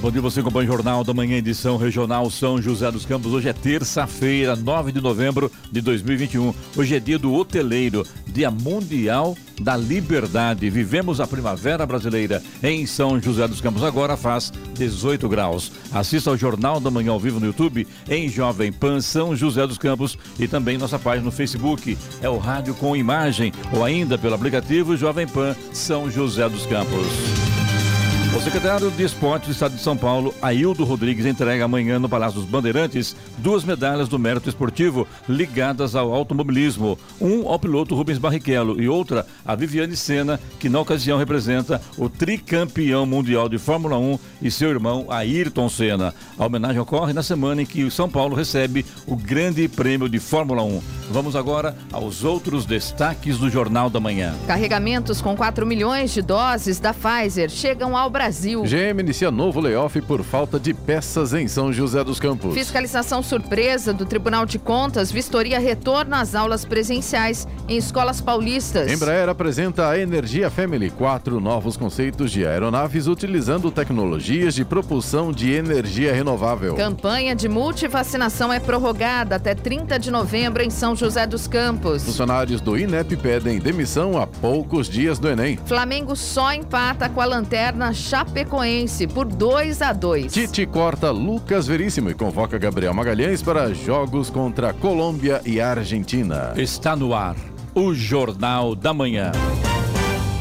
Bom dia você acompanha o Jornal da Manhã, edição regional São José dos Campos. Hoje é terça-feira, 9 de novembro de 2021. Hoje é dia do hoteleiro, dia mundial da liberdade. Vivemos a primavera brasileira em São José dos Campos. Agora faz 18 graus. Assista ao Jornal da Manhã ao vivo no YouTube, em Jovem Pan São José dos Campos e também nossa página no Facebook. É o Rádio com Imagem ou ainda pelo aplicativo Jovem Pan São José dos Campos. O secretário de Esportes do Estado de São Paulo, Aildo Rodrigues, entrega amanhã no Palácio dos Bandeirantes duas medalhas do mérito esportivo ligadas ao automobilismo. Um ao piloto Rubens Barrichello e outra a Viviane Senna, que na ocasião representa o tricampeão mundial de Fórmula 1 e seu irmão Ayrton Senna. A homenagem ocorre na semana em que o São Paulo recebe o Grande Prêmio de Fórmula 1. Vamos agora aos outros destaques do Jornal da Manhã. Carregamentos com 4 milhões de doses da Pfizer chegam ao Brasil. GM inicia novo layoff por falta de peças em São José dos Campos. Fiscalização surpresa do Tribunal de Contas vistoria retorno às aulas presenciais em escolas paulistas. Embraer apresenta a Energia Family, quatro novos conceitos de aeronaves utilizando tecnologias de propulsão de energia renovável. Campanha de multivacinação é prorrogada até 30 de novembro em São José dos Campos. Funcionários do INEP pedem demissão a poucos dias do Enem. Flamengo só empata com a lanterna Chapecoense por 2 a 2. Tite corta Lucas Veríssimo e convoca Gabriel Magalhães para jogos contra Colômbia e Argentina. Está no ar o Jornal da Manhã.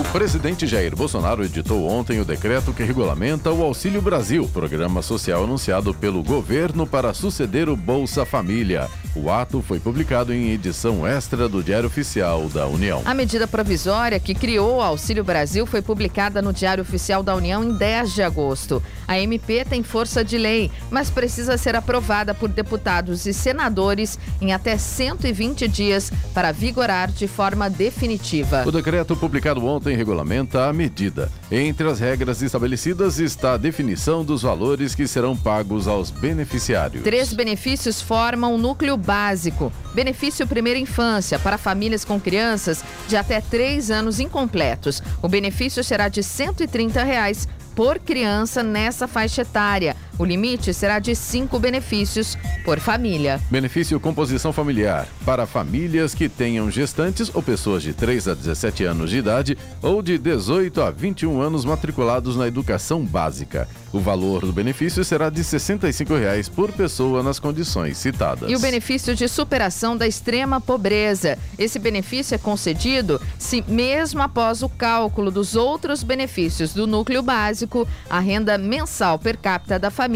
O presidente Jair Bolsonaro editou ontem o decreto que regulamenta o Auxílio Brasil, programa social anunciado pelo governo para suceder o Bolsa Família. O ato foi publicado em edição extra do Diário Oficial da União. A medida provisória que criou o Auxílio Brasil foi publicada no Diário Oficial da União em 10 de agosto. A MP tem força de lei, mas precisa ser aprovada por deputados e senadores em até 120 dias para vigorar de forma definitiva. O decreto publicado ontem regulamenta a medida. Entre as regras estabelecidas está a definição dos valores que serão pagos aos beneficiários. Três benefícios formam o núcleo básico. Benefício Primeira Infância para famílias com crianças de até 3 anos incompletos. O benefício será de 130 reais por criança nessa faixa etária. O limite será de cinco benefícios por família. Benefício Composição Familiar para famílias que tenham gestantes ou pessoas de 3 a 17 anos de idade ou de 18 a 21 anos matriculados na educação básica. O valor do benefício será de 65 reais por pessoa nas condições citadas. E o benefício de superação da extrema pobreza. Esse benefício é concedido se, mesmo após o cálculo dos outros benefícios do núcleo básico, a renda mensal per capita da família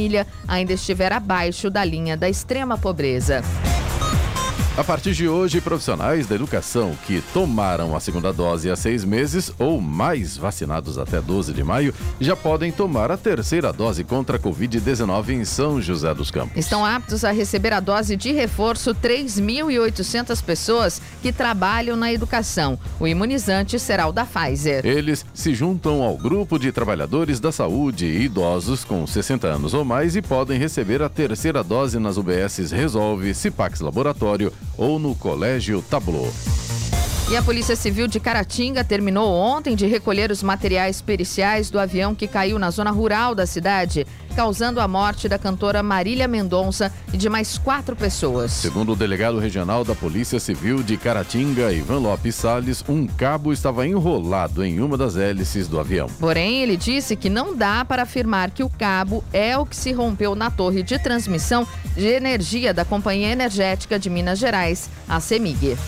ainda estiver abaixo da linha da extrema pobreza. A partir de hoje, profissionais da educação que tomaram a segunda dose há seis meses ou mais vacinados até 12 de maio já podem tomar a terceira dose contra a Covid-19 em São José dos Campos. Estão aptos a receber a dose de reforço 3.800 pessoas que trabalham na educação. O imunizante será o da Pfizer. Eles se juntam ao grupo de trabalhadores da saúde e idosos com 60 anos ou mais e podem receber a terceira dose nas UBSs Resolve, Cipax Laboratório ou no Colégio Tablô. E a Polícia Civil de Caratinga terminou ontem de recolher os materiais periciais do avião que caiu na zona rural da cidade, causando a morte da cantora Marília Mendonça e de mais quatro pessoas. Segundo o delegado regional da Polícia Civil de Caratinga, Ivan Lopes Salles, um cabo estava enrolado em uma das hélices do avião. Porém, ele disse que não dá para afirmar que o cabo é o que se rompeu na torre de transmissão de energia da Companhia Energética de Minas Gerais, a CEMIG.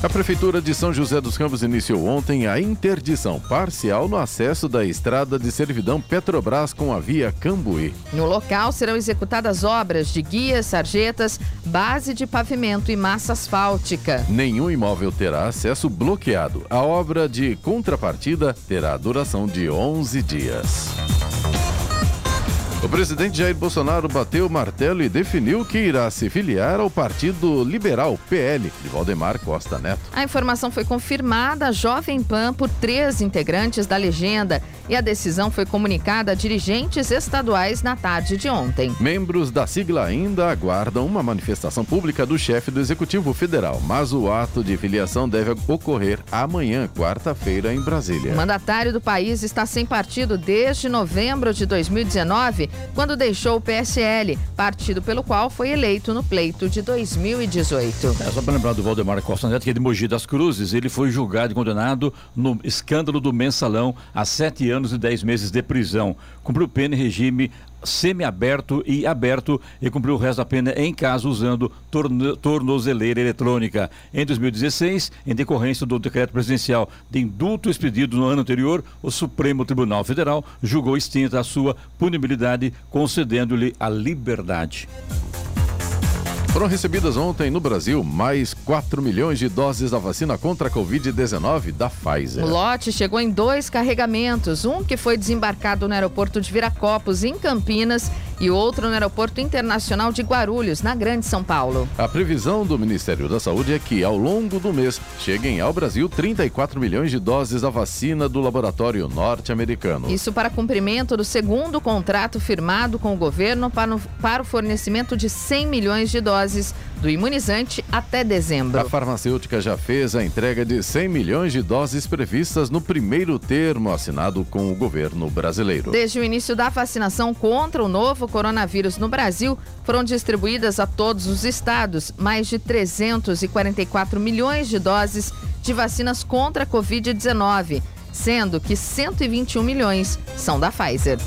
A Prefeitura de São José dos Campos iniciou ontem a interdição parcial no acesso da estrada de servidão Petrobras com a via Cambuí. No local serão executadas obras de guias, sarjetas, base de pavimento e massa asfáltica. Nenhum imóvel terá acesso bloqueado. A obra de contrapartida terá duração de 11 dias. O presidente Jair Bolsonaro bateu o martelo e definiu que irá se filiar ao Partido Liberal, PL, de Valdemar Costa Neto. A informação foi confirmada Jovem Pan por três integrantes da legenda e a decisão foi comunicada a dirigentes estaduais na tarde de ontem. Membros da sigla ainda aguardam uma manifestação pública do chefe do Executivo Federal, mas o ato de filiação deve ocorrer amanhã, quarta-feira, em Brasília. O mandatário do país está sem partido desde novembro de 2019 quando deixou o PSL, partido pelo qual foi eleito no pleito de 2018. É, só para lembrar do Valdemar Costa Neto, que é de Mogi das Cruzes, ele foi julgado e condenado no escândalo do mensalão a sete anos e dez meses de prisão. Cumpriu pena em regime semiaberto e aberto e cumpriu o resto da pena em casa usando torno, tornozeleira eletrônica. Em 2016, em decorrência do decreto presidencial de indulto expedido no ano anterior, o Supremo Tribunal Federal julgou extinta a sua punibilidade, concedendo-lhe a liberdade. Foram recebidas ontem no Brasil mais 4 milhões de doses da vacina contra a Covid-19 da Pfizer. O lote chegou em dois carregamentos: um que foi desembarcado no aeroporto de Viracopos, em Campinas, e outro no Aeroporto Internacional de Guarulhos, na Grande São Paulo. A previsão do Ministério da Saúde é que, ao longo do mês, cheguem ao Brasil 34 milhões de doses da vacina do laboratório norte-americano. Isso para cumprimento do segundo contrato firmado com o governo para, o fornecimento de 100 milhões de doses do imunizante até dezembro. A farmacêutica já fez a entrega de 100 milhões de doses previstas no primeiro termo assinado com o governo brasileiro. Desde o início da vacinação contra o novo coronavírus no Brasil, foram distribuídas a todos os estados mais de 344 milhões de doses de vacinas contra a Covid-19, sendo que 121 milhões são da Pfizer.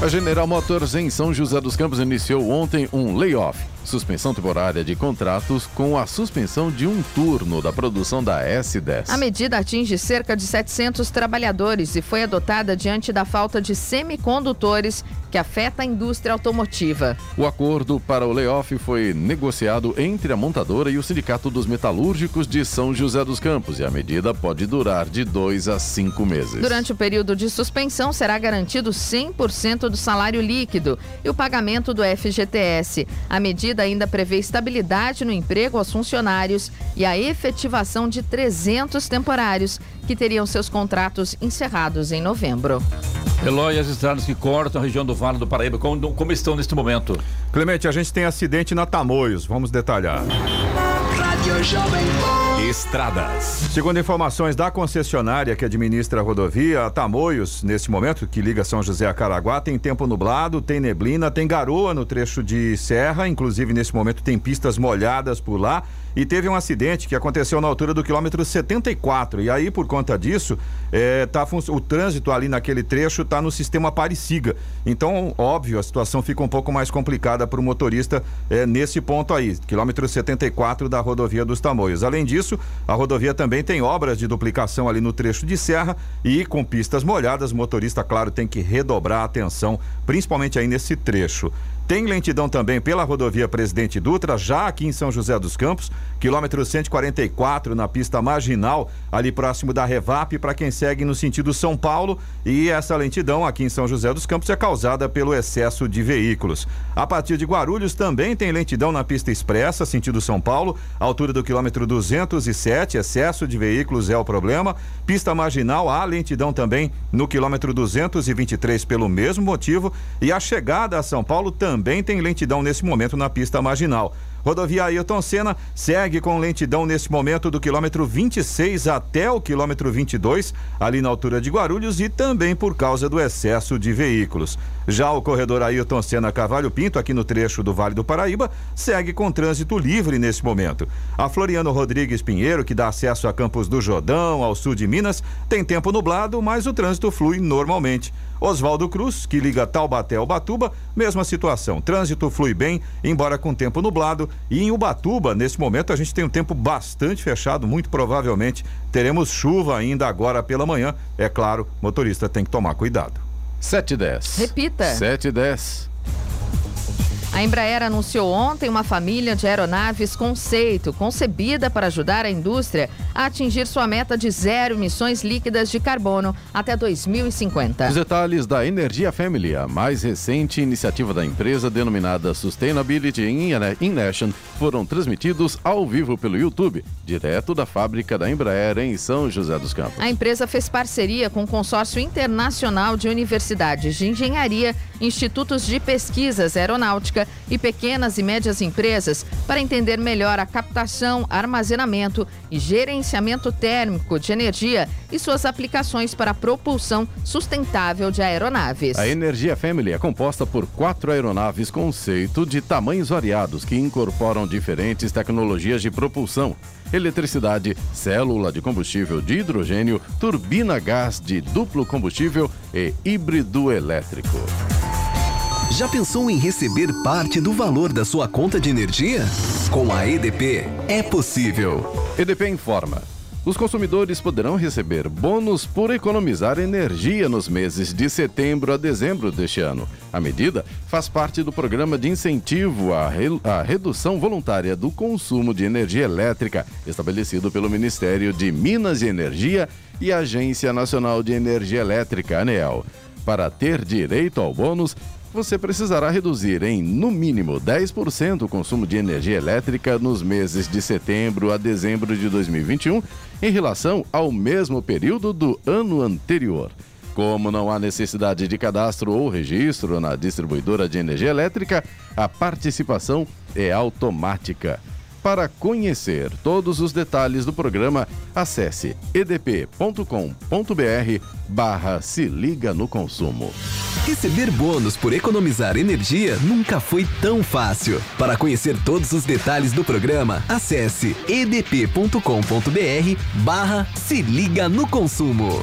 A General Motors em São José dos Campos iniciou ontem um layoff suspensão temporária de contratos com a suspensão de um turno da produção da S10. A medida atinge cerca de 700 trabalhadores e foi adotada diante da falta de semicondutores que afeta a indústria automotiva. O acordo para o layoff foi negociado entre a montadora e o Sindicato dos Metalúrgicos de São José dos Campos e a medida pode durar de dois a cinco meses. Durante o período de suspensão, será garantido 100% do salário líquido e o pagamento do FGTS. A medida medida ainda prevê estabilidade no emprego aos funcionários e a efetivação de 300 temporários que teriam seus contratos encerrados em novembro. Eloy, as estradas que cortam a região do Vale do Paraíba, como, como estão neste momento? Clemente, a gente tem acidente na Tamoios, vamos detalhar. Rádio Jovem Estradas. Segundo informações da concessionária que administra a rodovia, a Tamoios, nesse momento, que liga São José a Caraguá, tem tempo nublado, tem neblina, tem garoa no trecho de serra, inclusive nesse momento tem pistas molhadas por lá e teve um acidente que aconteceu na altura do quilômetro 74. E aí, por conta disso, é, tá, o trânsito ali naquele trecho está no sistema Parisiga. Então, óbvio, a situação fica um pouco mais complicada para o motorista é, nesse ponto aí, quilômetro 74 da rodovia dos Tamoios. Além disso, a rodovia também tem obras de duplicação ali no trecho de serra e com pistas molhadas, o motorista, claro, tem que redobrar a atenção, principalmente aí nesse trecho. Tem lentidão também pela rodovia Presidente Dutra, já aqui em São José dos Campos, quilômetro 144 na pista marginal, ali próximo da Revap, para quem segue no sentido São Paulo. E essa lentidão aqui em São José dos Campos é causada pelo excesso de veículos. A partir de Guarulhos também tem lentidão na pista expressa, sentido São Paulo, altura do quilômetro 207, excesso de veículos é o problema. Pista marginal, há lentidão também no quilômetro 223 pelo mesmo motivo. E a chegada a São Paulo também também tem lentidão nesse momento na pista marginal. Rodovia Ailton Senna segue com lentidão nesse momento do quilômetro 26 até o quilômetro 22, ali na altura de Guarulhos e também por causa do excesso de veículos. Já o corredor Ailton Senna Cavalho Pinto, aqui no trecho do Vale do Paraíba, segue com trânsito livre nesse momento. A Floriano Rodrigues Pinheiro, que dá acesso a Campos do Jordão, ao sul de Minas, tem tempo nublado, mas o trânsito flui normalmente. Oswaldo Cruz, que liga Taubaté ao Batuba, mesma situação. Trânsito flui bem, embora com tempo nublado. E em Ubatuba, nesse momento, a gente tem um tempo bastante fechado. Muito provavelmente teremos chuva ainda agora pela manhã. É claro, motorista tem que tomar cuidado. 7 e 10. Repita. 7 e 10. A Embraer anunciou ontem uma família de aeronaves conceito, concebida para ajudar a indústria a atingir sua meta de zero emissões líquidas de carbono até 2050. Os detalhes da Energia Family, a mais recente iniciativa da empresa denominada Sustainability in Action, foram transmitidos ao vivo pelo YouTube, direto da fábrica da Embraer em São José dos Campos. A empresa fez parceria com o Consórcio Internacional de Universidades de Engenharia, Institutos de Pesquisas Aeronáutica e pequenas e médias empresas para entender melhor a captação, armazenamento e gerenciamento térmico de energia e suas aplicações para a propulsão sustentável de aeronaves. A Energia Family é composta por quatro aeronaves conceito de tamanhos variados que incorporam diferentes tecnologias de propulsão eletricidade, célula de combustível de hidrogênio, turbina gás de duplo combustível e híbrido elétrico. Já pensou em receber parte do valor da sua conta de energia? Com a EDP é possível. EDP informa. Os consumidores poderão receber bônus por economizar energia nos meses de setembro a dezembro deste ano. A medida faz parte do programa de incentivo à, re... à redução voluntária do consumo de energia elétrica, estabelecido pelo Ministério de Minas e Energia e Agência Nacional de Energia Elétrica, ANEEL. Para ter direito ao bônus, você precisará reduzir em, no mínimo, 10% o consumo de energia elétrica nos meses de setembro a dezembro de 2021 em relação ao mesmo período do ano anterior. Como não há necessidade de cadastro ou registro na distribuidora de energia elétrica, a participação é automática. Para conhecer todos os detalhes do programa, acesse edp.com.br barra se liga no consumo. Receber bônus por economizar energia nunca foi tão fácil. Para conhecer todos os detalhes do programa, acesse edp.com.br barra se liga no consumo.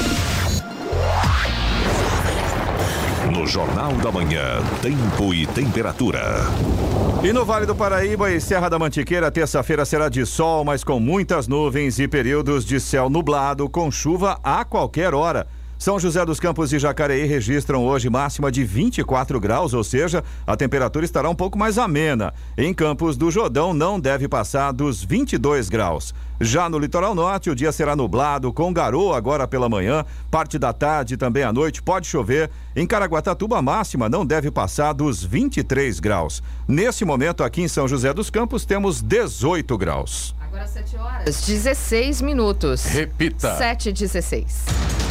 No Jornal da Manhã, tempo e temperatura. E no Vale do Paraíba e Serra da Mantiqueira, terça-feira será de sol, mas com muitas nuvens e períodos de céu nublado, com chuva a qualquer hora. São José dos Campos e Jacareí registram hoje máxima de 24 graus, ou seja, a temperatura estará um pouco mais amena. Em Campos do Jordão não deve passar dos 22 graus. Já no litoral norte, o dia será nublado, com garoa agora pela manhã, parte da tarde e também à noite pode chover. Em Caraguatatuba, a máxima não deve passar dos 23 graus. Nesse momento, aqui em São José dos Campos, temos 18 graus. Agora 7 horas, 16 minutos. Repita. 7 e 16.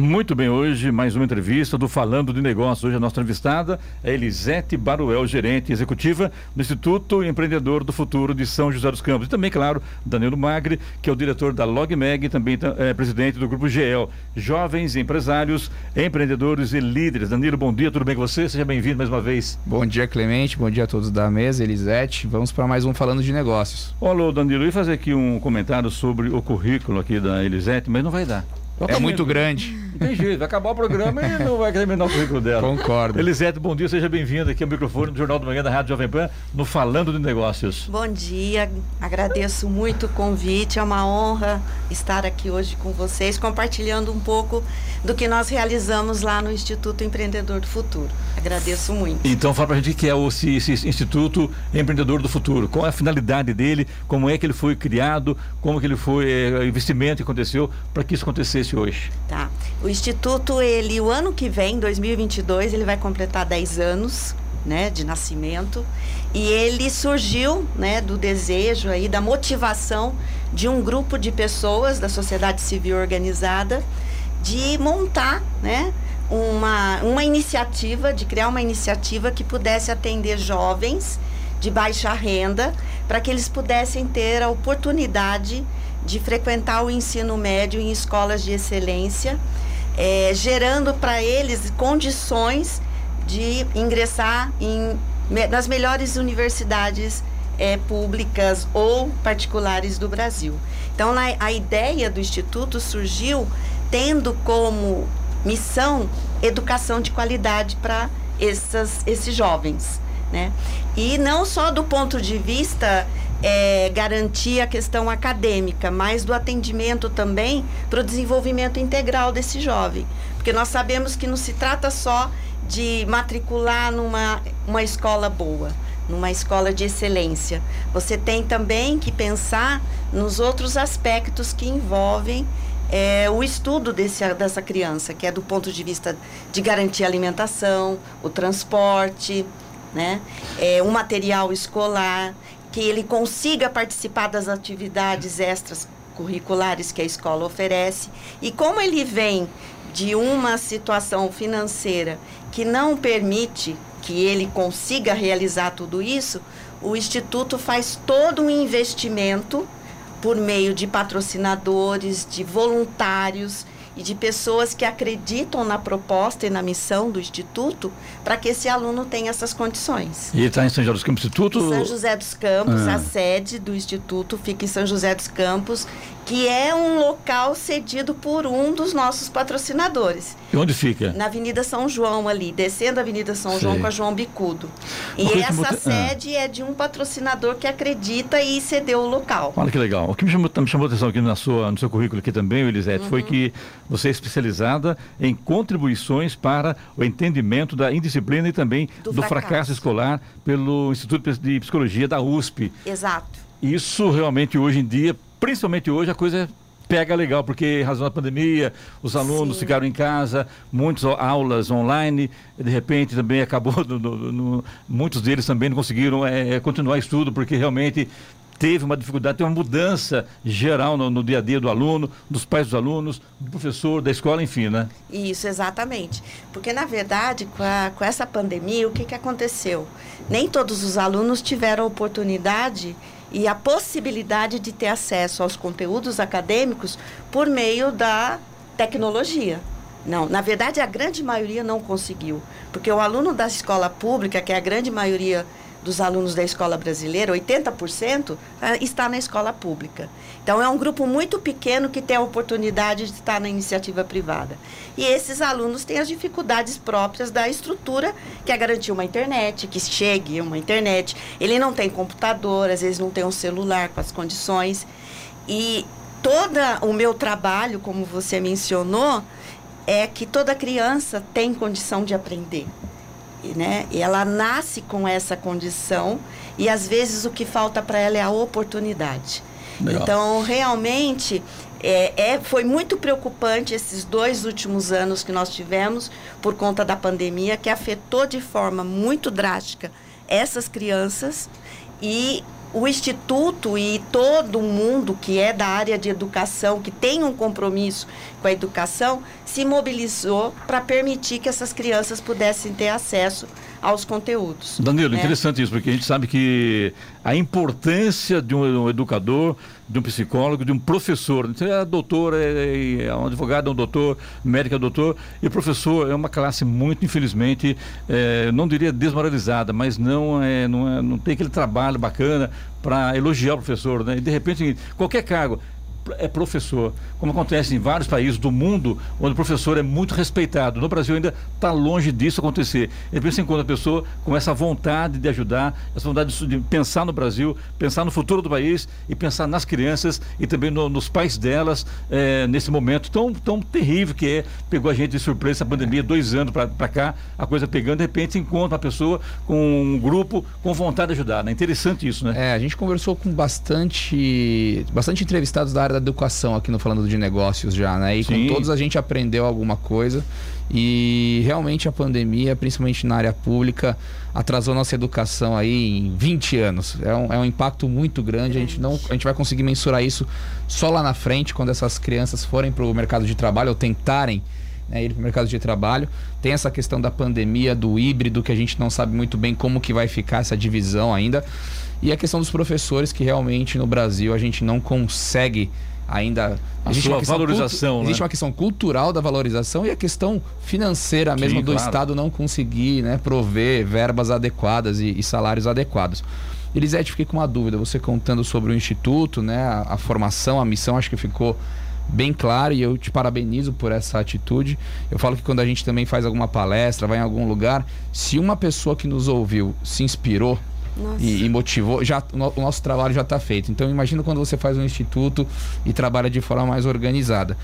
Muito bem, hoje mais uma entrevista do Falando de Negócios. Hoje a nossa entrevistada é Elisete Baruel, gerente executiva do Instituto Empreendedor do Futuro de São José dos Campos. E também, claro, Danilo Magri, que é o diretor da LogMeg e também é presidente do Grupo GEL. Jovens empresários, empreendedores e líderes. Danilo, bom dia, tudo bem com você? Seja bem-vindo mais uma vez. Bom dia, Clemente. Bom dia a todos da mesa, Elisete. Vamos para mais um Falando de Negócios. Olá, Danilo. Eu ia fazer aqui um comentário sobre o currículo aqui da Elisete, mas não vai dar. É muito grande. Não tem jeito, vai acabar o programa e não vai terminar o currículo dela. Concordo. Elisete, bom dia, seja bem-vinda aqui ao microfone do Jornal do Manhã da Rádio Jovem Pan, no Falando de Negócios. Bom dia, agradeço muito o convite, é uma honra estar aqui hoje com vocês, compartilhando um pouco do que nós realizamos lá no Instituto Empreendedor do Futuro. Agradeço muito. Então, fala pra gente o que é o esse, esse Instituto Empreendedor do Futuro, qual é a finalidade dele, como é que ele foi criado, como que ele foi, é, o investimento que aconteceu para que isso acontecesse hoje. Tá. O Instituto, ele, o ano que vem, 2022, ele vai completar 10 anos. né, de nascimento, e ele surgiu, né, do desejo aí da motivação de um grupo de pessoas da sociedade civil organizada de montar, né, uma, uma iniciativa, de criar uma iniciativa que pudesse atender jovens de baixa renda, para que eles pudessem ter a oportunidade de frequentar o ensino médio em escolas de excelência, é, gerando para eles condições de ingressar em, nas melhores universidades é, públicas ou particulares do Brasil. Então, a, a ideia do Instituto surgiu tendo como missão educação de qualidade para esses jovens. Né? E não só do ponto de vista é, garantir a questão acadêmica, mas do atendimento também para o desenvolvimento integral desse jovem. Porque nós sabemos que não se trata só de matricular numa uma escola boa, numa escola de excelência. Você tem também que pensar nos outros aspectos que envolvem é, o estudo desse, dessa criança, que é do ponto de vista de garantir a alimentação, o transporte, né? É, um material escolar, que ele consiga participar das atividades extras curriculares que a escola oferece. E como ele vem de uma situação financeira que não permite que ele consiga realizar tudo isso, o Instituto faz todo um investimento por meio de patrocinadores, de voluntários e de pessoas que acreditam na proposta e na missão do Instituto para que esse aluno tenha essas condições. E está em São José dos Campos Instituto? São José dos Campos, ah. a sede do Instituto fica em São José dos Campos, que é um local cedido por um dos nossos patrocinadores. E onde fica? Na Avenida São João ali, descendo a Avenida São Sei. João com a João Bicudo. E essa muito... sede ah. é de um patrocinador que acredita e cedeu o local. Olha que legal. O que me chamou, me chamou a atenção aqui na sua, no seu currículo aqui também, Elisete, uhum. foi que você é especializada em contribuições para o entendimento da indisciplina e também do, do fracasso. fracasso escolar pelo Instituto de Psicologia da USP. Exato. Isso realmente hoje em dia principalmente hoje, a coisa pega legal, porque em razão da pandemia, os alunos Sim. ficaram em casa, muitas aulas online, de repente também acabou, no, no, no, muitos deles também não conseguiram é, continuar estudo, porque realmente teve uma dificuldade, teve uma mudança geral no, no, dia a dia do aluno, dos pais dos alunos, do professor, da escola, enfim, né? Isso, exatamente. Porque, na verdade, com, a, com essa pandemia, o que, que aconteceu? Nem todos os alunos tiveram a oportunidade e a possibilidade de ter acesso aos conteúdos acadêmicos por meio da tecnologia. Não, na verdade a grande maioria não conseguiu, porque o aluno da escola pública, que é a grande maioria dos alunos da escola brasileira, 80%, ah, está na escola pública. Então, é um grupo muito pequeno que tem a oportunidade de estar na iniciativa privada. E esses alunos têm as dificuldades próprias da estrutura, que é garantir uma internet, que chegue uma internet. Ele não tem computador, às vezes não tem um celular com as condições. E todo o meu trabalho, como você mencionou, é que toda criança tem condição de aprender né? E ela nasce com essa condição e às vezes o que falta para ela é a oportunidade. Legal. Então, realmente, é, é, foi muito preocupante esses dois últimos anos que nós tivemos por conta da pandemia, que afetou de forma muito drástica essas crianças e o Instituto e todo mundo que é da área de educação, que tem um compromisso com a educação, se mobilizou para permitir que essas crianças pudessem ter acesso aos conteúdos. Danilo, né? interessante isso, porque a gente sabe que a importância de um, educador, de um psicólogo, de um professor, você é doutor, é, é um advogado, é um doutor, médico é um doutor, e professor é uma classe muito, infelizmente, é, não diria desmoralizada, mas não, é, não, é, não tem aquele trabalho bacana para elogiar o professor, né? E de repente, qualquer cargo, é professor, como acontece em vários países do mundo, onde o professor é muito respeitado. No Brasil ainda está longe disso acontecer. E pensa em quando a pessoa com essa vontade de ajudar, essa vontade de pensar no Brasil, pensar no futuro do país e pensar nas crianças e também no, nos pais delas é, nesse momento tão, tão terrível que é, pegou a gente de surpresa essa pandemia, dois anos para cá, a coisa pegando, de repente encontra uma pessoa com um grupo com vontade de ajudar. É né? interessante isso, né? É, a gente conversou com bastante, bastante entrevistados da área da educação aqui no Falando de Negócios já, né? E Sim. com todos a gente aprendeu alguma coisa. E realmente a pandemia, principalmente na área pública, atrasou nossa educação aí em 20 anos. É um, é um impacto muito grande. A gente, não, a gente vai conseguir mensurar isso só lá na frente, quando essas crianças forem para o mercado de trabalho ou tentarem né, ir para o mercado de trabalho. Tem essa questão da pandemia, do híbrido, que a gente não sabe muito bem como que vai ficar essa divisão ainda. E a questão dos professores, que realmente no Brasil a gente não consegue ainda. A existe sua valorização, né? Existe uma questão cultural da valorização e a questão financeira mesmo Sim, do claro. Estado não conseguir né, prover verbas adequadas e, e salários adequados. Elisete, fiquei com uma dúvida. Você contando sobre o Instituto, né, a, a formação, a missão, acho que ficou bem claro e eu te parabenizo por essa atitude. Eu falo que quando a gente também faz alguma palestra, vai em algum lugar, se uma pessoa que nos ouviu se inspirou. E, e motivou, já o no- o nosso trabalho já está feito. Então imagina quando você faz um instituto e trabalha de forma mais organizada.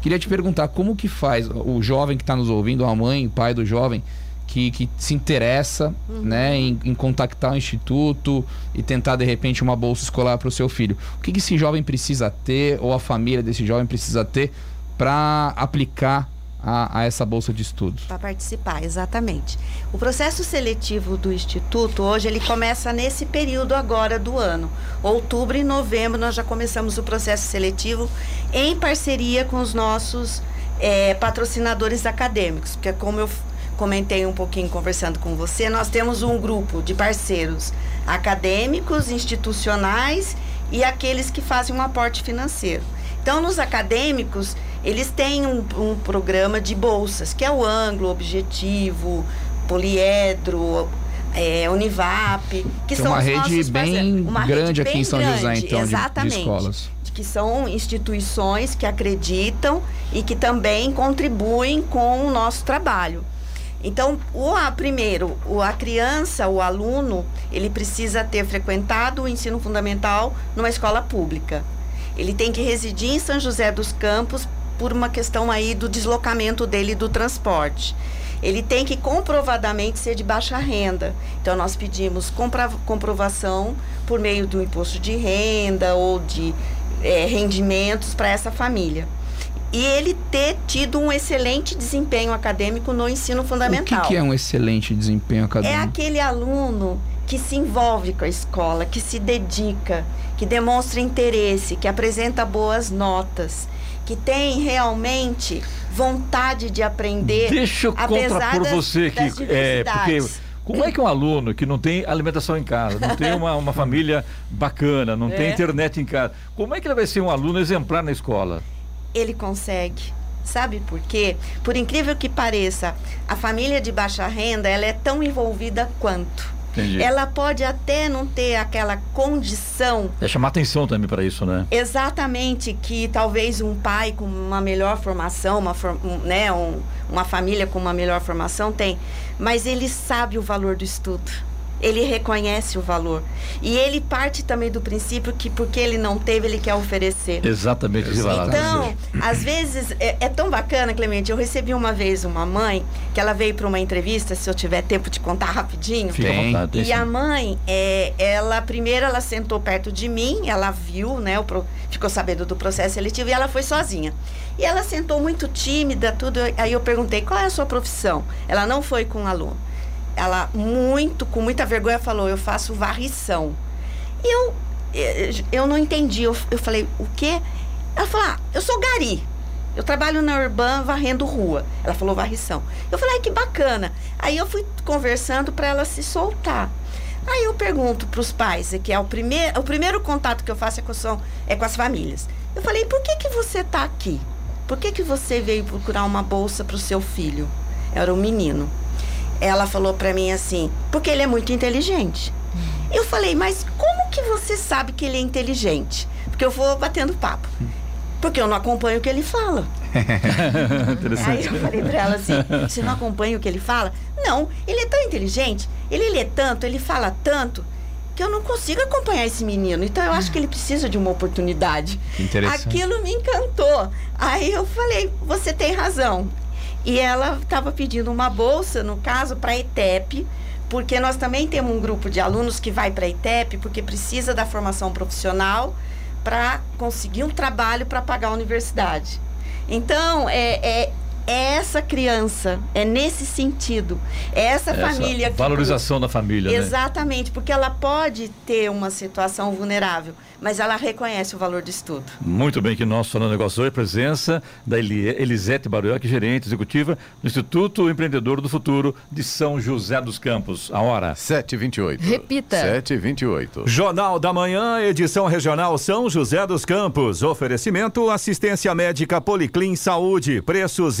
Queria te perguntar como que faz o jovem que está nos ouvindo, a mãe, o pai do jovem que, que se interessa, né, em, em contactar o instituto e tentar de repente uma bolsa escolar para o seu filho. O que, que esse jovem precisa ter ou a família desse jovem precisa ter para aplicar a, a essa bolsa de estudos? Para participar, exatamente. O processo seletivo do Instituto, hoje, ele começa nesse período agora do ano. Outubro e novembro, nós já começamos o processo seletivo em parceria com os nossos eh, patrocinadores acadêmicos. Porque, como eu comentei um pouquinho conversando com você, nós temos um grupo de parceiros acadêmicos, institucionais e aqueles que fazem um aporte financeiro. Então, nos acadêmicos, eles têm um, um programa de bolsas, que é o Anglo, Objetivo, Poliedro, é, Univap, que Tem são uma os rede nossos bem. Uma grande rede aqui bem em São José, grande, então, de- de exatamente, escolas. Que são instituições que acreditam e que também contribuem com o nosso trabalho. Então, o a, primeiro, o, a criança, o aluno, ele precisa ter frequentado o ensino fundamental numa escola pública. Ele tem que residir em São José dos Campos por uma questão aí do deslocamento dele do transporte. Ele tem que comprovadamente ser de baixa renda. Então, nós pedimos comprovação por meio do imposto de renda ou de eh, rendimentos para essa família. E ele ter tido um excelente desempenho acadêmico no ensino O que, fundamental. que é um excelente desempenho É acadêmico? aquele aluno que se envolve com a escola, que se dedica, que demonstra interesse, que apresenta boas notas, que tem realmente vontade de aprender. Deixa eu contrapor das- você que é porque como é que um aluno que não tem alimentação em casa, não tem uma, uma família bacana, não tem É. internet em casa, como é que ele vai ser um aluno exemplar na escola? ele consegue. Sabe por quê? Por incrível que pareça, a família de baixa renda, ela é tão envolvida quanto. Entendi. Ela pode até não ter aquela condição É chamar atenção também para isso, né? exatamente que talvez um pai com uma melhor formação, uma, um, né, um- uma família com uma melhor formação tem, mas ele sabe o valor do estudo. Ele reconhece o valor. E ele parte também do princípio que porque ele não teve, ele quer oferecer. Exatamente. Então, às vezes, é, é tão bacana, Clemente. Eu recebi uma vez uma mãe que ela veio para uma entrevista, se eu tiver tempo de contar rapidinho. Fica à Tem. vontade. E a mãe, é, ela primeiro ela sentou perto de mim, ela viu, né, o pro- ficou sabendo do processo seletivo e ela foi sozinha. E ela sentou muito tímida, tudo. Aí eu perguntei qual é a sua profissão. Ela não foi com um aluno. Ela muito, com muita vergonha, falou: eu faço varrição. E eu, eu não entendi. Eu, eu falei: o quê? Ela falou: ah, eu sou gari. Eu trabalho na Urban varrendo rua. Ela falou varrição. Eu falei: ai, que bacana. Aí eu fui conversando para ela se soltar. Aí eu pergunto para os pais, que é o primeiro, o primeiro contato que eu faço é com, são- é com as famílias. Eu falei: por que, que você está aqui? Por que, que você veio procurar uma bolsa para o seu filho? Era um menino. Ela falou para mim assim: porque ele é muito inteligente. Eu falei: mas como que você sabe que ele é inteligente? Porque eu vou batendo papo. Porque eu não acompanho o que ele fala. Aí eu falei pra ela assim: você não acompanha o que ele fala? Não, ele é tão inteligente, ele lê tanto, ele fala tanto, que eu não consigo acompanhar esse menino. Então eu acho que ele precisa de uma oportunidade. Interessante. Aquilo me encantou. Aí eu falei: você tem razão. E ela estava pedindo uma bolsa, no caso, para a ETEP, porque nós também temos um grupo de alunos que vai para a ETEP porque precisa da formação profissional para conseguir um trabalho para pagar a universidade. Então, é, é, é essa criança, é nesse sentido. É essa, Essa família que. valorização da família, né? Exatamente, porque ela pode ter uma situação vulnerável, mas ela reconhece o valor do estudo. Muito bem, que nós falando negócio hoje, presença da Eli- Elisete Baruel, que é gerente executiva do Instituto Empreendedor do Futuro de São José dos Campos. A hora. 7h28. Repita. 7h28. Jornal da Manhã, edição regional São José dos Campos. Oferecimento assistência médica Policlin Saúde. Preços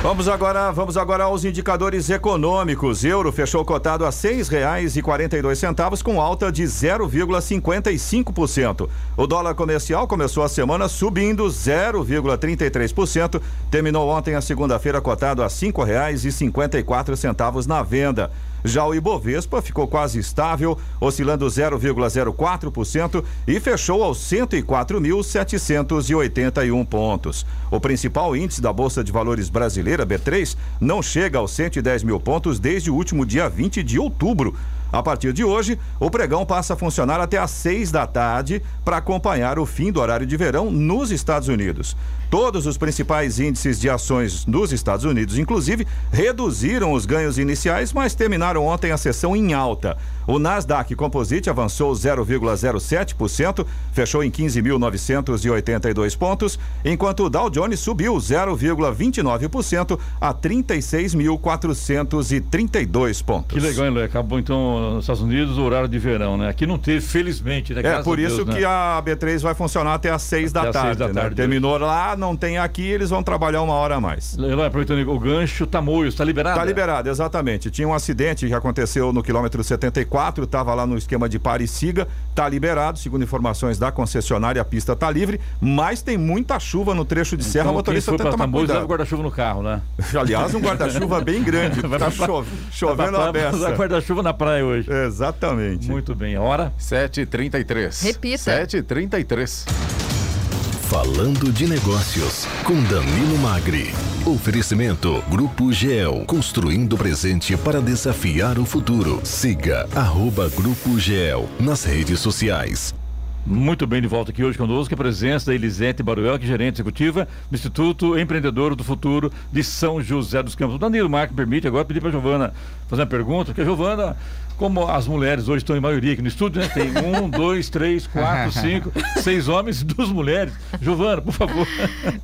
Vamos agora, vamos agora aos indicadores econômicos. Euro fechou cotado a seis reais e quarenta e dois centavos com alta de 0,55%. O dólar comercial começou a semana subindo 0,33%. Terminou ontem a segunda-feira cotado a cinco reais e cinquenta e quatro centavos na venda. Já o Ibovespa ficou quase estável, oscilando 0,04% e fechou aos 104.781 pontos. O principal índice da Bolsa de Valores brasileira, B3, não chega aos 110 mil pontos desde o último dia 20 de outubro. A partir de hoje, o pregão passa a funcionar até às seis da tarde para acompanhar o fim do horário de verão nos Estados Unidos. Todos os principais índices de ações nos Estados Unidos, inclusive, reduziram os ganhos iniciais, mas terminaram ontem a sessão em alta. O Nasdaq Composite avançou 0,07%, fechou em 15.982 pontos, enquanto o Dow Jones subiu 0,29% a 36.432 pontos. Que legal, hein, Lê? Acabou então nos Estados Unidos o horário de verão, né? Aqui não teve, felizmente, né? É por isso Deus, que né? a B3 vai funcionar até às seis da Até tarde. da né? tarde. Terminou lá, não tem aqui, eles vão trabalhar uma hora a mais. Eloy, aproveitando o gancho, Tamoios, tá liberado? Tá liberado, exatamente. Tinha um acidente que aconteceu no quilômetro 74, estava lá no esquema de pare e siga, tá liberado, segundo informações da concessionária, a pista tá livre, mas tem muita chuva no trecho de serra, Então, o motorista tem que tomar Tamoios, leva o cuidado. guarda-chuva no carro, né? Aliás, um guarda-chuva bem grande, Vai tá pra- chove- chovendo a beça. guarda-chuva na praia hoje. Exatamente. Muito bem, a hora? 7h33. Repita. 7h33. Falando de Negócios, com Danilo Magri. Oferecimento Grupo GEL, construindo o presente para desafiar o futuro. Siga arroba Grupo GEL nas redes sociais. Muito bem, de volta aqui hoje conosco, a presença da Elisete Baruel, que é gerente executiva do Instituto Empreendedor do Futuro de São José dos Campos. Danilo Marco permite agora pedir para a Giovana fazer uma pergunta, porque a Giovana, como as mulheres hoje estão em maioria aqui no estúdio, né? Tem um, dois, três, quatro, cinco, seis homens e duas mulheres. Giovana, por favor.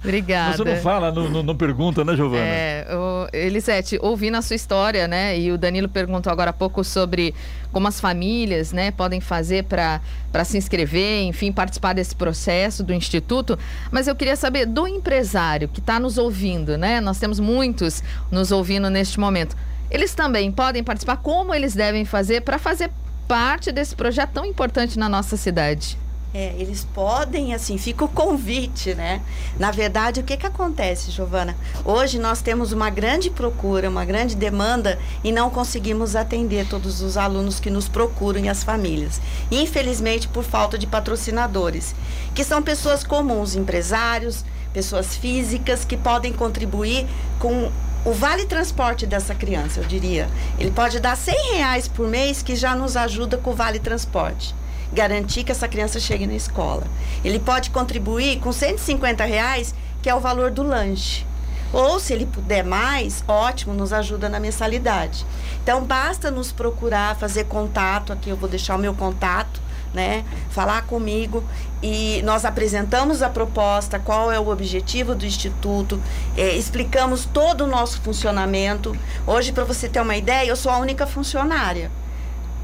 Obrigada. Você não fala, não, não, não pergunta, né, Giovana? É, o, Elisete, ouvindo a sua história, né? E o Danilo perguntou agora há pouco sobre como as famílias, né, podem fazer para se inscrever, enfim, participar desse processo do Instituto. Mas eu queria saber do empresário que está nos ouvindo, né? Nós temos muitos nos ouvindo neste momento. Eles também podem participar? Como eles devem fazer para fazer parte desse projeto tão importante na nossa cidade? É, eles podem, assim, fica o convite, né? Na verdade, o que que acontece, Giovana? Hoje nós temos uma grande procura, uma grande demanda e não conseguimos atender todos os alunos que nos procuram e as famílias. Infelizmente, por falta de patrocinadores, que são pessoas comuns, empresários, pessoas físicas que podem contribuir com o vale transporte dessa criança, eu diria. Ele pode dar 100 reais por mês que já nos ajuda com o vale transporte garantir que essa criança chegue na escola. Ele pode contribuir com 150 reais, que é o valor do lanche. Ou, se ele puder mais, ótimo, nos ajuda na mensalidade. Então, basta nos procurar, fazer contato. Aqui eu vou deixar o meu contato, né? Falar comigo. E nós apresentamos a proposta, qual é o objetivo do Instituto, eh, explicamos todo o nosso funcionamento. Hoje, para você ter uma ideia, eu sou a única funcionária.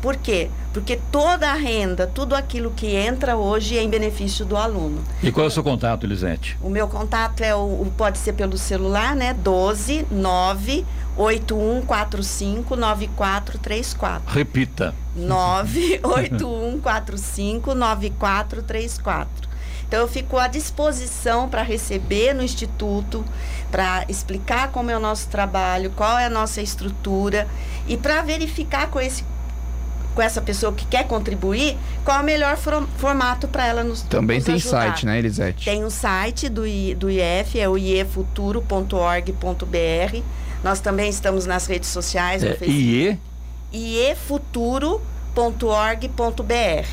Por quê? Porque toda a renda, tudo aquilo que entra hoje é em benefício do aluno. E qual é o seu contato, Elisete? O meu contato é o, pode ser pelo celular, né? 12 9 8145 9434. Repita. 98145 9434. Então eu fico à disposição para receber no instituto, para explicar como é o nosso trabalho, qual é a nossa estrutura e para verificar com esse com essa pessoa que quer contribuir, qual é o melhor for, formato para ela nos Também nos tem ajudar. site, né, Elisete? Tem um site do, I- do IF, é o iefuturo.org.br. Nós também estamos nas redes sociais, É, IE, iefuturo.org.br.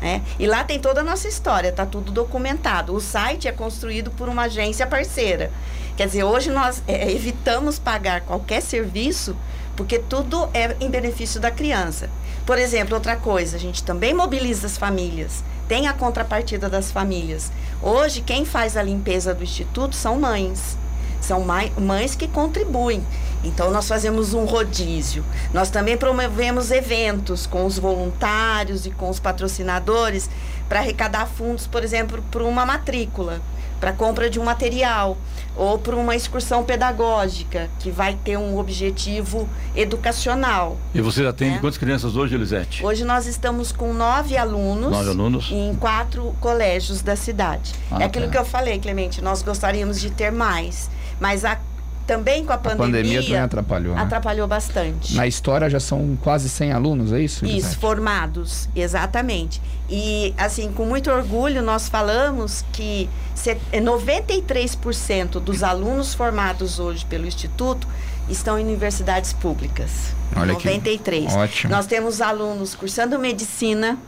Né? E lá tem toda a nossa história, está tudo documentado. O site é construído por uma agência parceira. Quer dizer, hoje nós é, evitamos pagar qualquer serviço porque tudo é em benefício da criança. Por exemplo, outra coisa, a gente também mobiliza as famílias, tem a contrapartida das famílias. Hoje, quem faz a limpeza do instituto são mães. São mães que contribuem. Então, nós fazemos um rodízio. Nós também promovemos eventos com os voluntários e com os patrocinadores para arrecadar fundos, por exemplo, para uma matrícula, para compra de um material ou para uma excursão pedagógica que vai ter um objetivo educacional. e você atende É. quantas crianças hoje, Elisete? Hoje nós estamos com nove alunos, Nove alunos. em quatro colégios da cidade. Ah, é aquilo tá. que eu falei, Clemente, nós gostaríamos de ter mais, mas a- também com a A pandemia, pandemia também atrapalhou, né? atrapalhou bastante. Na história já são quase 100 alunos, é isso? Isso, formados, exatamente. E, assim, com muito orgulho, nós falamos que se- 93% dos alunos formados hoje pelo Instituto estão em universidades públicas. Olha que 93. ótimo. Nós temos alunos cursando medicina,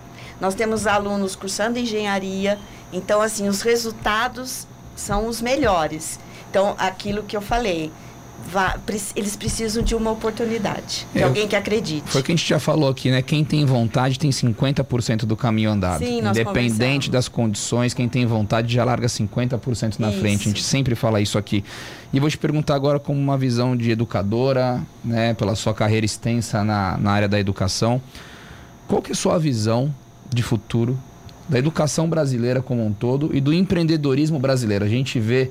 nós temos alunos cursando engenharia. Então, assim, os resultados são os melhores. Então, aquilo que eu falei, vá- eles precisam de uma oportunidade, de É, alguém que acredite. Foi o que a gente já falou aqui, né? Quem tem vontade tem 50% do caminho andado. Sim, Independente das condições, quem tem vontade já larga 50% na Isso. frente. A gente sempre fala isso aqui. E vou te perguntar agora como uma visão de educadora, né? Pela sua carreira extensa na, na área da educação. Qual que é a sua visão de futuro da educação brasileira como um todo e do empreendedorismo brasileiro? A gente vê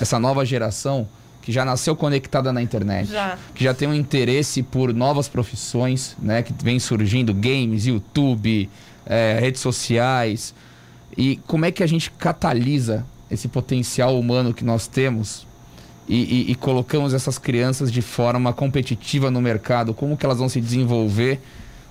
essa nova geração que já nasceu conectada na internet Já. que já tem um interesse por novas profissões, né? Que vem surgindo games, YouTube, eh, redes sociais. E como é que a gente catalisa esse potencial humano que nós temos e, e- e colocamos essas crianças de forma competitiva no mercado? Como que elas vão se desenvolver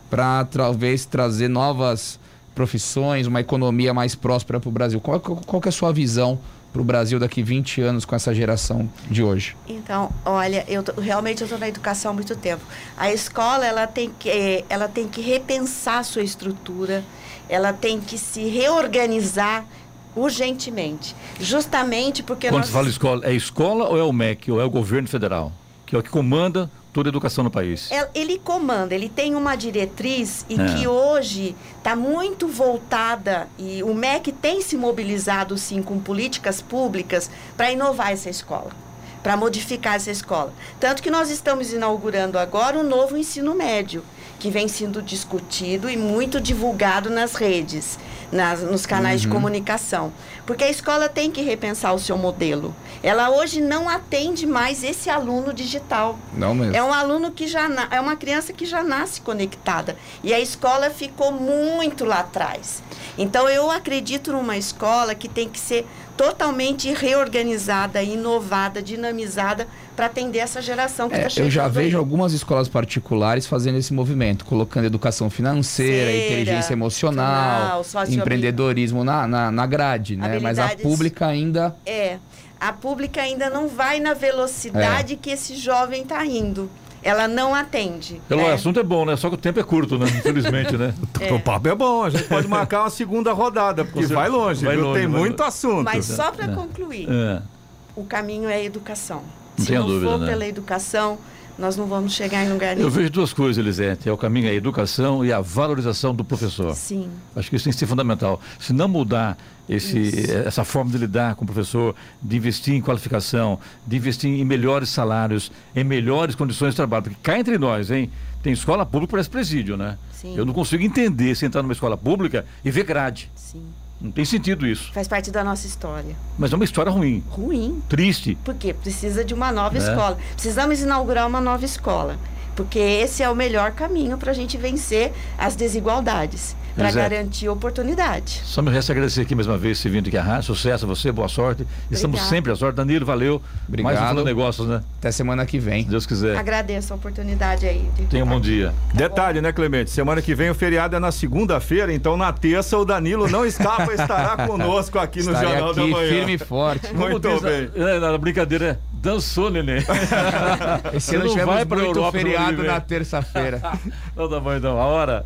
para talvez trazer novas profissões, uma economia mais próspera para o Brasil? Qual, qual, qual é a sua visão para o Brasil daqui 20 anos com essa geração de hoje? Então, olha, eu tô- realmente eu estou na educação há muito tempo. A escola ela tem que eh, ela tem que repensar a sua estrutura, ela tem que se reorganizar urgentemente, justamente porque Quando nós se fala escola, é escola ou é o MEC, ou é o governo federal? Que é o que comanda toda a educação no país. É, Ele comanda, ele tem uma diretriz e É. que hoje está muito voltada e o MEC tem se mobilizado sim com políticas públicas para inovar essa escola, para modificar essa escola. Tanto que nós estamos inaugurando agora o novo ensino médio, que vem sendo discutido e muito divulgado nas redes, nas, nos canais de comunicação. Porque a escola tem que repensar o seu modelo. Ela hoje não atende mais esse aluno digital. Não mesmo. É um aluno que já é uma criança que já nasce conectada e a escola ficou muito lá atrás. Então eu acredito numa escola que tem que ser totalmente reorganizada, inovada, dinamizada para atender essa geração que É, está chegando. eu já vejo algumas escolas particulares fazendo esse movimento, colocando educação financeira, inteligência emocional, socioambi- empreendedorismo na, na, na grade, né? Mas a pública ainda. É, a pública ainda não vai na velocidade que esse jovem está indo. Ela não atende. Pelo né? assunto é bom, né? Só que o tempo é curto, né? Infelizmente, né? O papo é bom, a gente pode marcar uma segunda rodada, porque vai longe, Vai viu? longe, tem vai muito longe. assunto. Mas só para concluir, É. o caminho é a educação. Não Se não dúvida, for né? pela educação, nós não vamos chegar em lugar nenhum. Eu vejo duas coisas, Elisete. É o caminho é a educação e a valorização do professor. Sim. Acho que isso tem que ser fundamental. Se não mudar esse, Isso. essa forma de lidar com o professor, de investir em qualificação, de investir em melhores salários, em melhores condições de trabalho. Porque cá entre nós, hein? Tem escola pública que parece presídio, né? Sim. Eu não consigo entender se entrar numa escola pública e ver grade. Sim. Não tem sentido isso. Faz parte da nossa história. Mas é uma história ruim, Ruim. triste. Porque precisa de uma nova Né? escola. Precisamos inaugurar uma nova escola. Porque esse é o melhor caminho para a gente vencer as desigualdades. Para garantir oportunidade. Só me resta agradecer aqui mais uma vez esse vindo aqui à rádio. Sucesso a você, boa sorte. Estamos Obrigada. sempre à sorte. Danilo, valeu. Obrigado. Mais um Negócios, né? Até semana que vem. Se Deus quiser. Agradeço a oportunidade aí. Tenha um bom dia. Detalhe, né, Clemente? Semana que vem o feriado é na segunda-feira, então na terça o Danilo não escapa, estará conosco aqui no Estarei Jornal da aqui Manhã. firme e forte. Muito diz bem. Na, é, na brincadeira, dançou, neném. Esse ano tivemos vai muito Europa ano que feriado na terça-feira. Não tá bom então. A hora.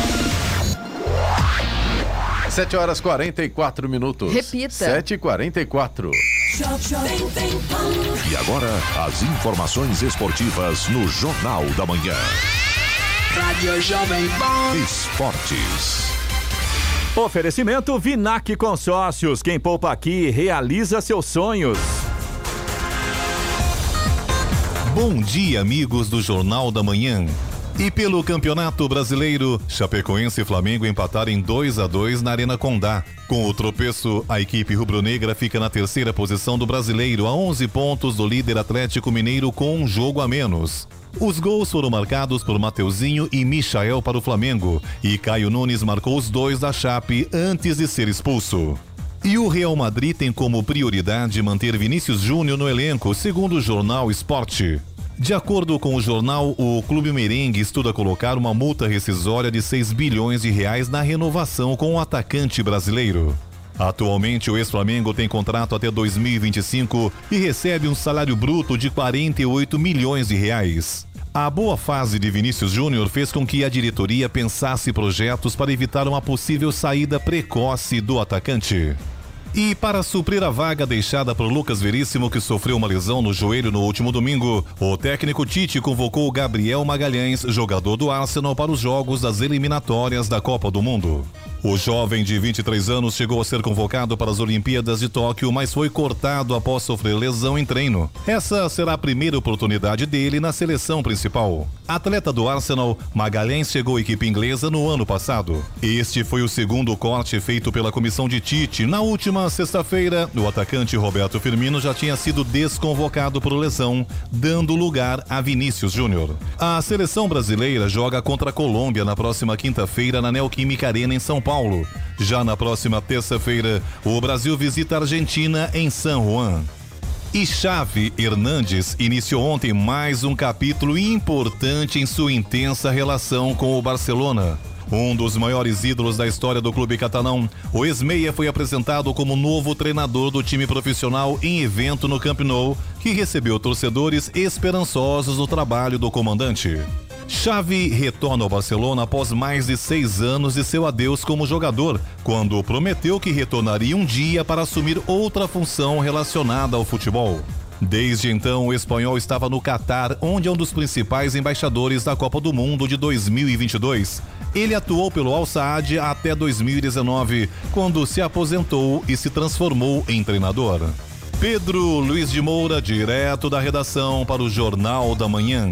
7 horas 44 minutos. Repita. 7 e 44 E agora, as informações esportivas no Jornal da Manhã. Rádio Jovem Pan. Esportes. Oferecimento Vinac Consórcios. Quem poupa aqui realiza seus sonhos. Bom dia, amigos do Jornal da Manhã. E pelo Campeonato Brasileiro, Chapecoense e Flamengo empataram em 2 a 2 na Arena Condá. Com o tropeço, a equipe rubro-negra fica na terceira posição do Brasileiro, a 11 pontos do líder Atlético Mineiro com um jogo a menos. Os gols foram marcados por Mateuzinho e Michael para o Flamengo, e Caio Nunes marcou os dois da Chape antes de ser expulso. E o Real Madrid tem como prioridade manter Vinícius Júnior no elenco, segundo o jornal Esporte. De acordo com o jornal, o Clube Merengue estuda colocar uma multa rescisória de 6 bilhões de reais na renovação com o atacante brasileiro. Atualmente, o ex-Flamengo tem contrato até 2025 e recebe um salário bruto de 48 milhões de reais. A boa fase de Vinícius Júnior fez com que a diretoria pensasse projetos para evitar uma possível saída precoce do atacante. E para suprir a vaga deixada por Lucas Veríssimo, que sofreu uma lesão no joelho no último domingo, o técnico Tite convocou Gabriel Magalhães, jogador do Arsenal, para os jogos das eliminatórias da Copa do Mundo. O jovem de 23 anos chegou a ser convocado para as Olimpíadas de Tóquio, mas foi cortado após sofrer lesão em treino. Essa será a primeira oportunidade dele na seleção principal. Atleta do Arsenal, Magalhães chegou à equipe inglesa no ano passado. Este foi o segundo corte feito pela comissão de Tite. Na última sexta-feira, o atacante Roberto Firmino já tinha sido desconvocado por lesão, dando lugar a Vinícius Júnior. A seleção brasileira joga contra a Colômbia na próxima quinta-feira na Neoquímica Arena em São Paulo. Já na próxima terça-feira, o Brasil visita a Argentina em San Juan. E Xavi Hernandes iniciou ontem mais um capítulo importante em sua intensa relação com o Barcelona. Um dos maiores ídolos da história do clube catalão, o ex-meia foi apresentado como novo treinador do time profissional em evento no Camp Nou, que recebeu torcedores esperançosos no trabalho do comandante. Xavi retorna ao Barcelona após mais de seis anos de seu adeus como jogador, quando prometeu que retornaria um dia para assumir outra função relacionada ao futebol. Desde então, o espanhol estava no Catar, onde é um dos principais embaixadores da Copa do Mundo de 2022. Ele atuou pelo Al Saad até 2019, quando se aposentou e se transformou em treinador. Pedro Luiz de Moura, direto da redação para o Jornal da Manhã.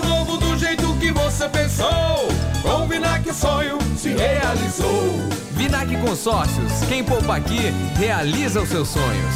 novo do jeito que você pensou. Com Vinac o sonho se realizou. Vinac Consórcios, quem poupa aqui, realiza os seus sonhos.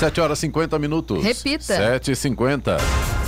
7 horas e 50 minutos. Repita. 7 e 50 O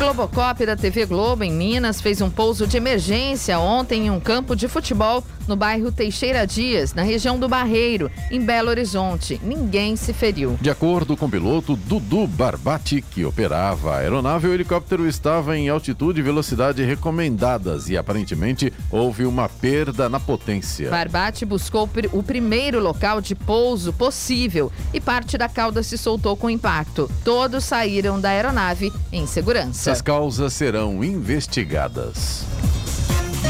Globocop da TV Globo em Minas fez um pouso de emergência ontem em um campo de futebol no bairro Teixeira Dias, na região do Barreiro, em Belo Horizonte. Ninguém se feriu. De acordo com o piloto Dudu Barbati, que operava a aeronave, o helicóptero estava em altitude e velocidade recomendadas e aparentemente houve uma perda na potência. Barbate buscou o primeiro local de pouso possível e parte da cauda se soltou com impacto. Todos saíram da aeronave em segurança. As causas serão investigadas.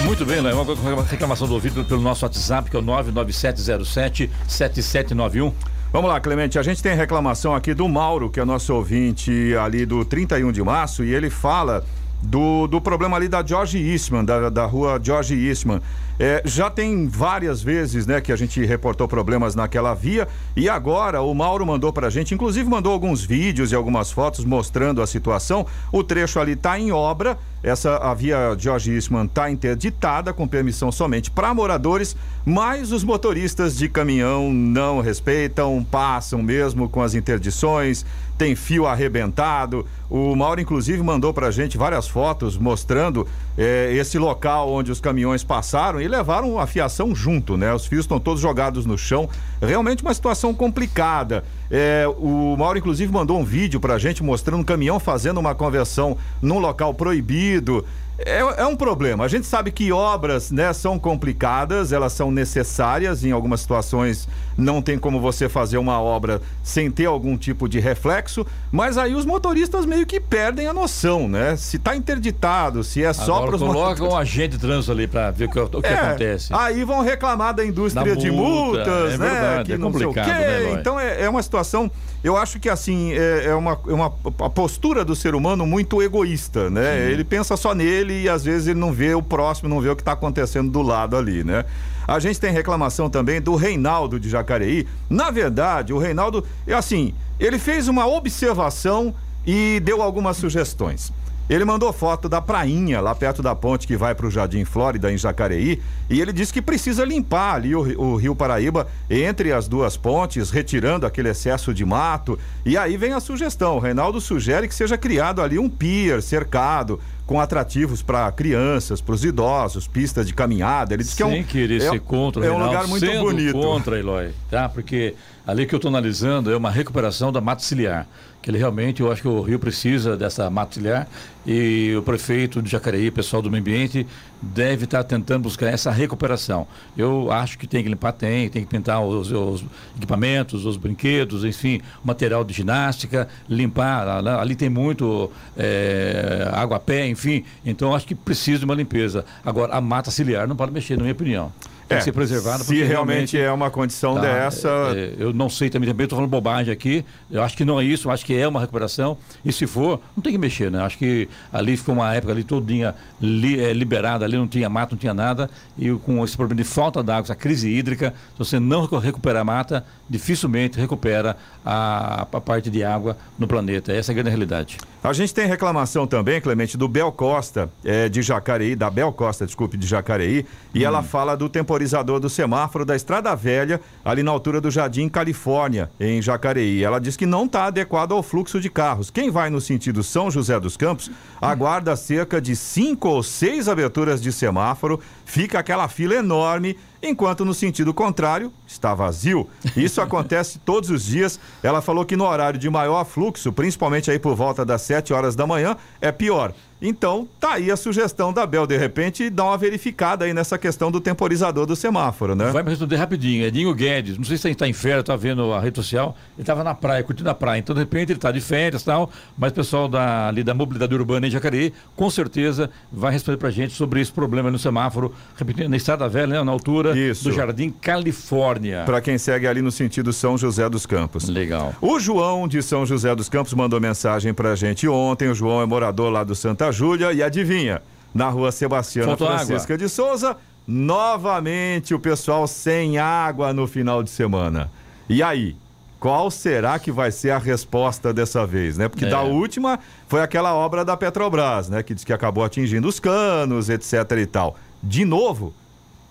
Muito bem? Uma uma reclamação do ouvido pelo nosso WhatsApp, que é o 99707-7791. Vamos lá, Clemente. A gente tem reclamação aqui do Mauro, que é nosso ouvinte ali do 31 de março, e ele fala do, do problema ali da George Eastman, da, da rua George Eastman. É, já tem várias vezes, né, que a gente reportou problemas naquela via e agora o Mauro mandou pra gente, inclusive mandou alguns vídeos e algumas fotos mostrando a situação. O trecho ali tá em obra, essa a via George Eastman tá interditada com permissão somente para moradores, mas os motoristas de caminhão não respeitam, passam mesmo com as interdições, tem fio arrebentado. O Mauro, inclusive, mandou pra gente várias fotos mostrando eh, esse local onde os caminhões passaram e levaram a fiação junto, né? Os fios estão todos jogados no chão. Realmente uma situação complicada. Eh, o Mauro, inclusive, mandou um vídeo pra gente mostrando um caminhão fazendo uma conversão num local proibido. É, é um problema. A gente sabe que obras, né, são complicadas, elas são necessárias. Em algumas situações não tem como você fazer uma obra sem ter algum tipo de reflexo, mas aí os motoristas meio que perdem a noção, né? Se tá interditado, se é só para os coloca um agente de trânsito ali para ver o que, o que é, acontece. Aí vão reclamar da indústria Da de multa, multas, é né? verdade, que é não sei o complicado, quê. né? Então é, é uma situação. Eu acho que assim é, é uma, uma a postura do ser humano muito egoísta, né? Ele pensa só nele e às vezes ele não vê o próximo, não vê o que está acontecendo do lado ali, né? A gente tem reclamação também do Reinaldo de Jacareí. Na verdade, o Reinaldo, é assim, ele fez uma observação e deu algumas sugestões. Ele mandou foto da prainha lá perto da ponte que vai para o Jardim Flórida, em Jacareí, e ele disse que precisa limpar ali o, o Rio Paraíba entre as duas pontes, retirando aquele excesso de mato. E aí vem a sugestão: o Reinaldo sugere que seja criado ali um pier cercado. Com atrativos para crianças, para os idosos, pistas de caminhada. Ele disse que é um, querer é, ser contra, é um Reinaldo, lugar muito bonito. contra, Eloy, tá? Porque ali que eu estou analisando é uma recuperação da mata ciliar, que ele realmente, eu acho que o Rio precisa dessa mata ciliar e o prefeito de Jacareí, pessoal do meio ambiente, deve estar tentando buscar essa recuperação. Eu acho que tem que limpar, tem, tem que pintar os, os equipamentos, os brinquedos, enfim, material de ginástica, limpar, ali tem muito é, água a pé, enfim, então acho que precisa de uma limpeza. Agora, a mata ciliar não pode mexer, na minha opinião. Tem É, que ser preservada. se realmente é uma condição Tá, dessa. é, é, eu não sei também, também estou falando bobagem aqui. Eu acho que não é isso, eu acho que é uma recuperação. E se for, não tem que mexer, né? Acho que ali ficou uma época ali todinha li, é, liberada, ali não tinha mato, não tinha nada. E com esse problema de falta d'água, essa crise hídrica, se você não recu- recuperar a mata, dificilmente recupera a, a parte de água no planeta. Essa é a grande realidade. A gente tem reclamação também, Clemente, do Bel Costa, é, de Jacareí, da Bel Costa, desculpe, de Jacareí, e ela fala do temporizador do semáforo da Estrada Velha, ali na altura do Jardim Califórnia, em Jacareí. Ela diz que não está adequado ao fluxo de carros. Quem vai no sentido São José dos Campos aguarda cerca de cinco ou seis aberturas de semáforo, fica aquela fila enorme enquanto no sentido contrário está vazio. Isso acontece todos os dias. Ela falou que no horário de maior fluxo, principalmente aí por volta das 7 horas da manhã, é pior. Então, tá aí a sugestão da Bel, de repente, dar uma verificada aí nessa questão do temporizador do semáforo, né? Vai me responder rapidinho. Edinho Guedes, não sei se ele está em férias, está vendo a rede social, ele estava na praia, curtindo a praia. Então, de repente, ele está de férias e tal, mas o pessoal da, ali da mobilidade urbana em Jacareí, com certeza, vai responder para a gente sobre esse problema no semáforo, repetindo, na Estrada Velha, né, na altura Isso. do Jardim Califórnia. Para quem segue ali no sentido São José dos Campos. Legal. O João de São José dos Campos mandou mensagem pra gente ontem. O João é morador lá do Santa Júlia e adivinha? Na rua Sebastiana Faltou Francisca de Souza, novamente o pessoal sem água no final de semana. E aí? Qual será que vai ser a resposta dessa vez, né? Porque É. da última foi aquela obra da Petrobras, né? Que diz que acabou atingindo os canos, etc e tal. De novo,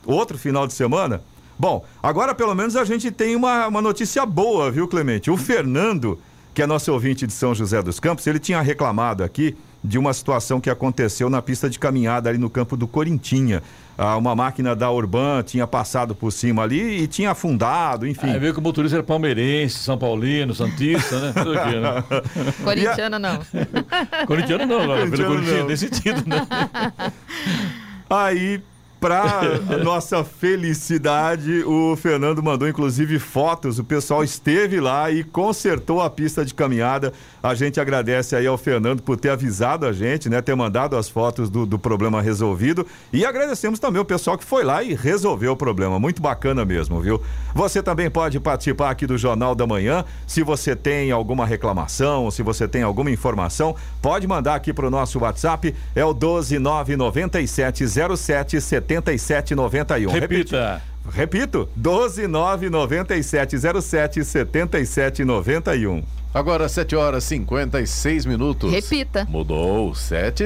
outro final de semana, Bom, agora pelo menos a gente tem uma, uma notícia boa, viu, Clemente? O Fernando, que é nosso ouvinte de São José dos Campos, ele tinha reclamado aqui de uma situação que aconteceu na pista de caminhada ali no campo do Corintinha. Ah, uma máquina da Urban tinha passado por cima ali e tinha afundado, enfim. Aí veio que o motorista era palmeirense, São Paulino, Santista, né? Tudo aqui, né? Corintiano não. Corintiano não, Corintiano Corintiano, não. nesse sentido, né? Aí, pra nossa felicidade, o Fernando mandou inclusive fotos. O pessoal esteve lá e consertou a pista de caminhada. A gente agradece aí ao Fernando por ter avisado a gente, né? Ter mandado as fotos do, do problema resolvido. E agradecemos também o pessoal que foi lá e resolveu o problema. Muito bacana mesmo, viu? Você também pode participar aqui do Jornal da Manhã. Se você tem alguma reclamação, se você tem alguma informação, pode mandar aqui pro nosso WhatsApp. É o 12997077791. Repita. Repito, 12997077791. Agora 7 horas e 56 minutos. Repita. Mudou, 7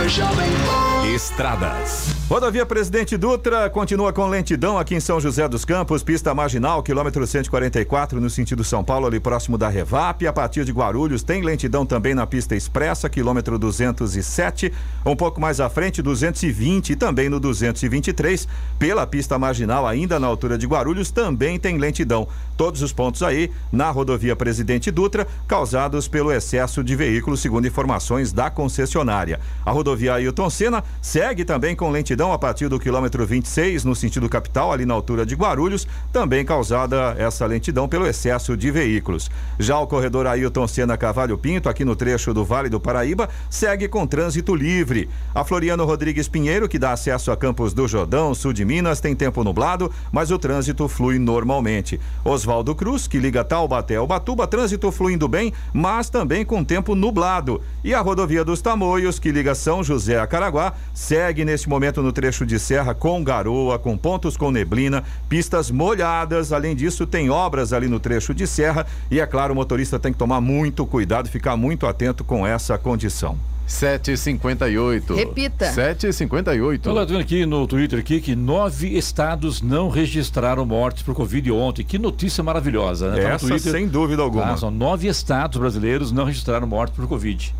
57 Rádio Jovem Pan. Estradas. Rodovia Presidente Dutra continua com lentidão aqui em São José dos Campos, pista marginal, quilômetro 144, no sentido São Paulo, ali próximo da Revap. A partir de Guarulhos, tem lentidão também na pista expressa, quilômetro 207. Um pouco mais à frente, 220 e também no 223. Pela pista marginal, ainda na altura de Guarulhos, também tem lentidão. Todos os pontos aí na rodovia Presidente Dutra, causados pelo excesso de veículos, segundo informações da concessionária. A rodovia Ailton Senna segue também com lentidão a partir do quilômetro 26, no sentido capital, ali na altura de Guarulhos, também causada essa lentidão pelo excesso de veículos. Já o corredor Ailton Senna Cavalho Pinto, aqui no trecho do Vale do Paraíba, segue com trânsito livre. A Floriano Rodrigues Pinheiro, que dá acesso a Campos do Jordão, sul de Minas, tem tempo nublado, mas o trânsito flui normalmente. Oswaldo Cruz, que liga Taubaté ao Batuba, trânsito fluindo bem, mas também com tempo nublado. E a rodovia dos Tamoios, que liga São José a Caraguá, segue neste momento no trecho de serra com garoa, com pontos com neblina, pistas molhadas. Além disso, tem obras ali no trecho de serra e, é claro, o motorista tem que tomar muito cuidado, ficar muito atento com essa condição. 7h58. Repita. 7h58. Olha, tô vendo aqui no Twitter aqui que nove estados não registraram mortes por Covid ontem. Que notícia maravilhosa, né? Tá no Essa, Twitter. sem dúvida alguma. Ah, são nove estados brasileiros não registraram mortes por Covid.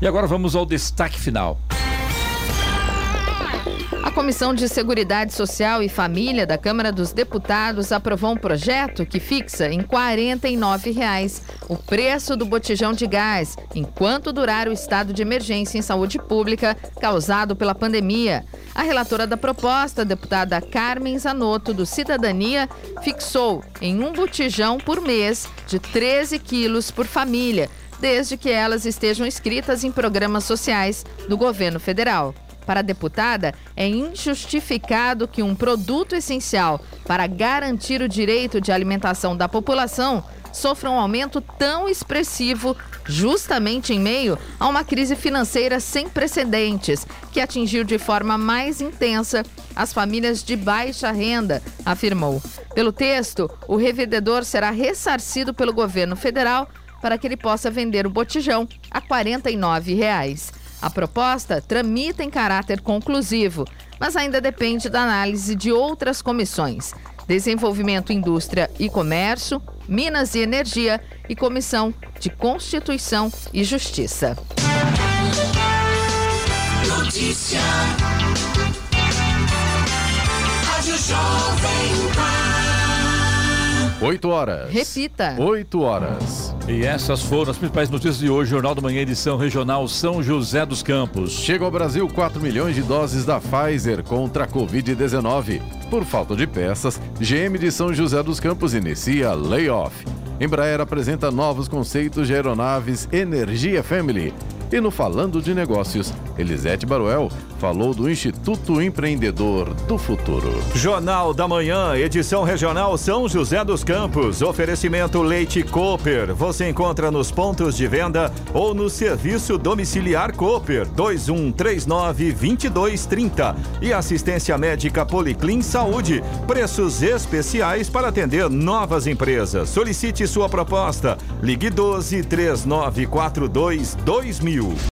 E agora vamos ao destaque final. A Comissão de Seguridade Social e Família da Câmara dos Deputados aprovou um projeto que fixa em 49 reais o preço do botijão de gás enquanto durar o estado de emergência em saúde pública causado pela pandemia. A relatora da proposta, deputada Carmen Zanotto, do Cidadania, fixou em um botijão por mês de 13 quilos por família, desde que elas estejam inscritas em programas sociais do governo federal. Para a deputada, é injustificado que um produto essencial para garantir o direito de alimentação da população sofra um aumento tão expressivo, justamente em meio a uma crise financeira sem precedentes, que atingiu de forma mais intensa as famílias de baixa renda, afirmou. Pelo texto, o revendedor será ressarcido pelo governo federal para que ele possa vender o botijão a 49 reais. A proposta tramita em caráter conclusivo, mas ainda depende da análise de outras comissões: Desenvolvimento, Indústria e Comércio, Minas e Energia e Comissão de Constituição e Justiça. Notícia. Rádio Jovem Pan. 8 horas. Repita. 8 horas. E essas foram as principais notícias de hoje, Jornal da Manhã, edição regional São José dos Campos. Chega ao Brasil 4 milhões de doses da Pfizer contra a Covid-19. Por falta de peças, GM de São José dos Campos inicia layoff. Embraer apresenta novos conceitos de aeronaves Energia Family. E no Falando de Negócios, Elisete Baruel falou do Instituto Empreendedor do Futuro. Jornal da Manhã, edição regional São José dos Campos. Oferecimento Leite Cooper. Você encontra nos pontos de venda ou no serviço domiciliar Cooper 2139 2230 e assistência médica Policlin Saúde. Preços especiais para atender novas empresas. Solicite sua proposta. Ligue 12 3942 2000. Brasil.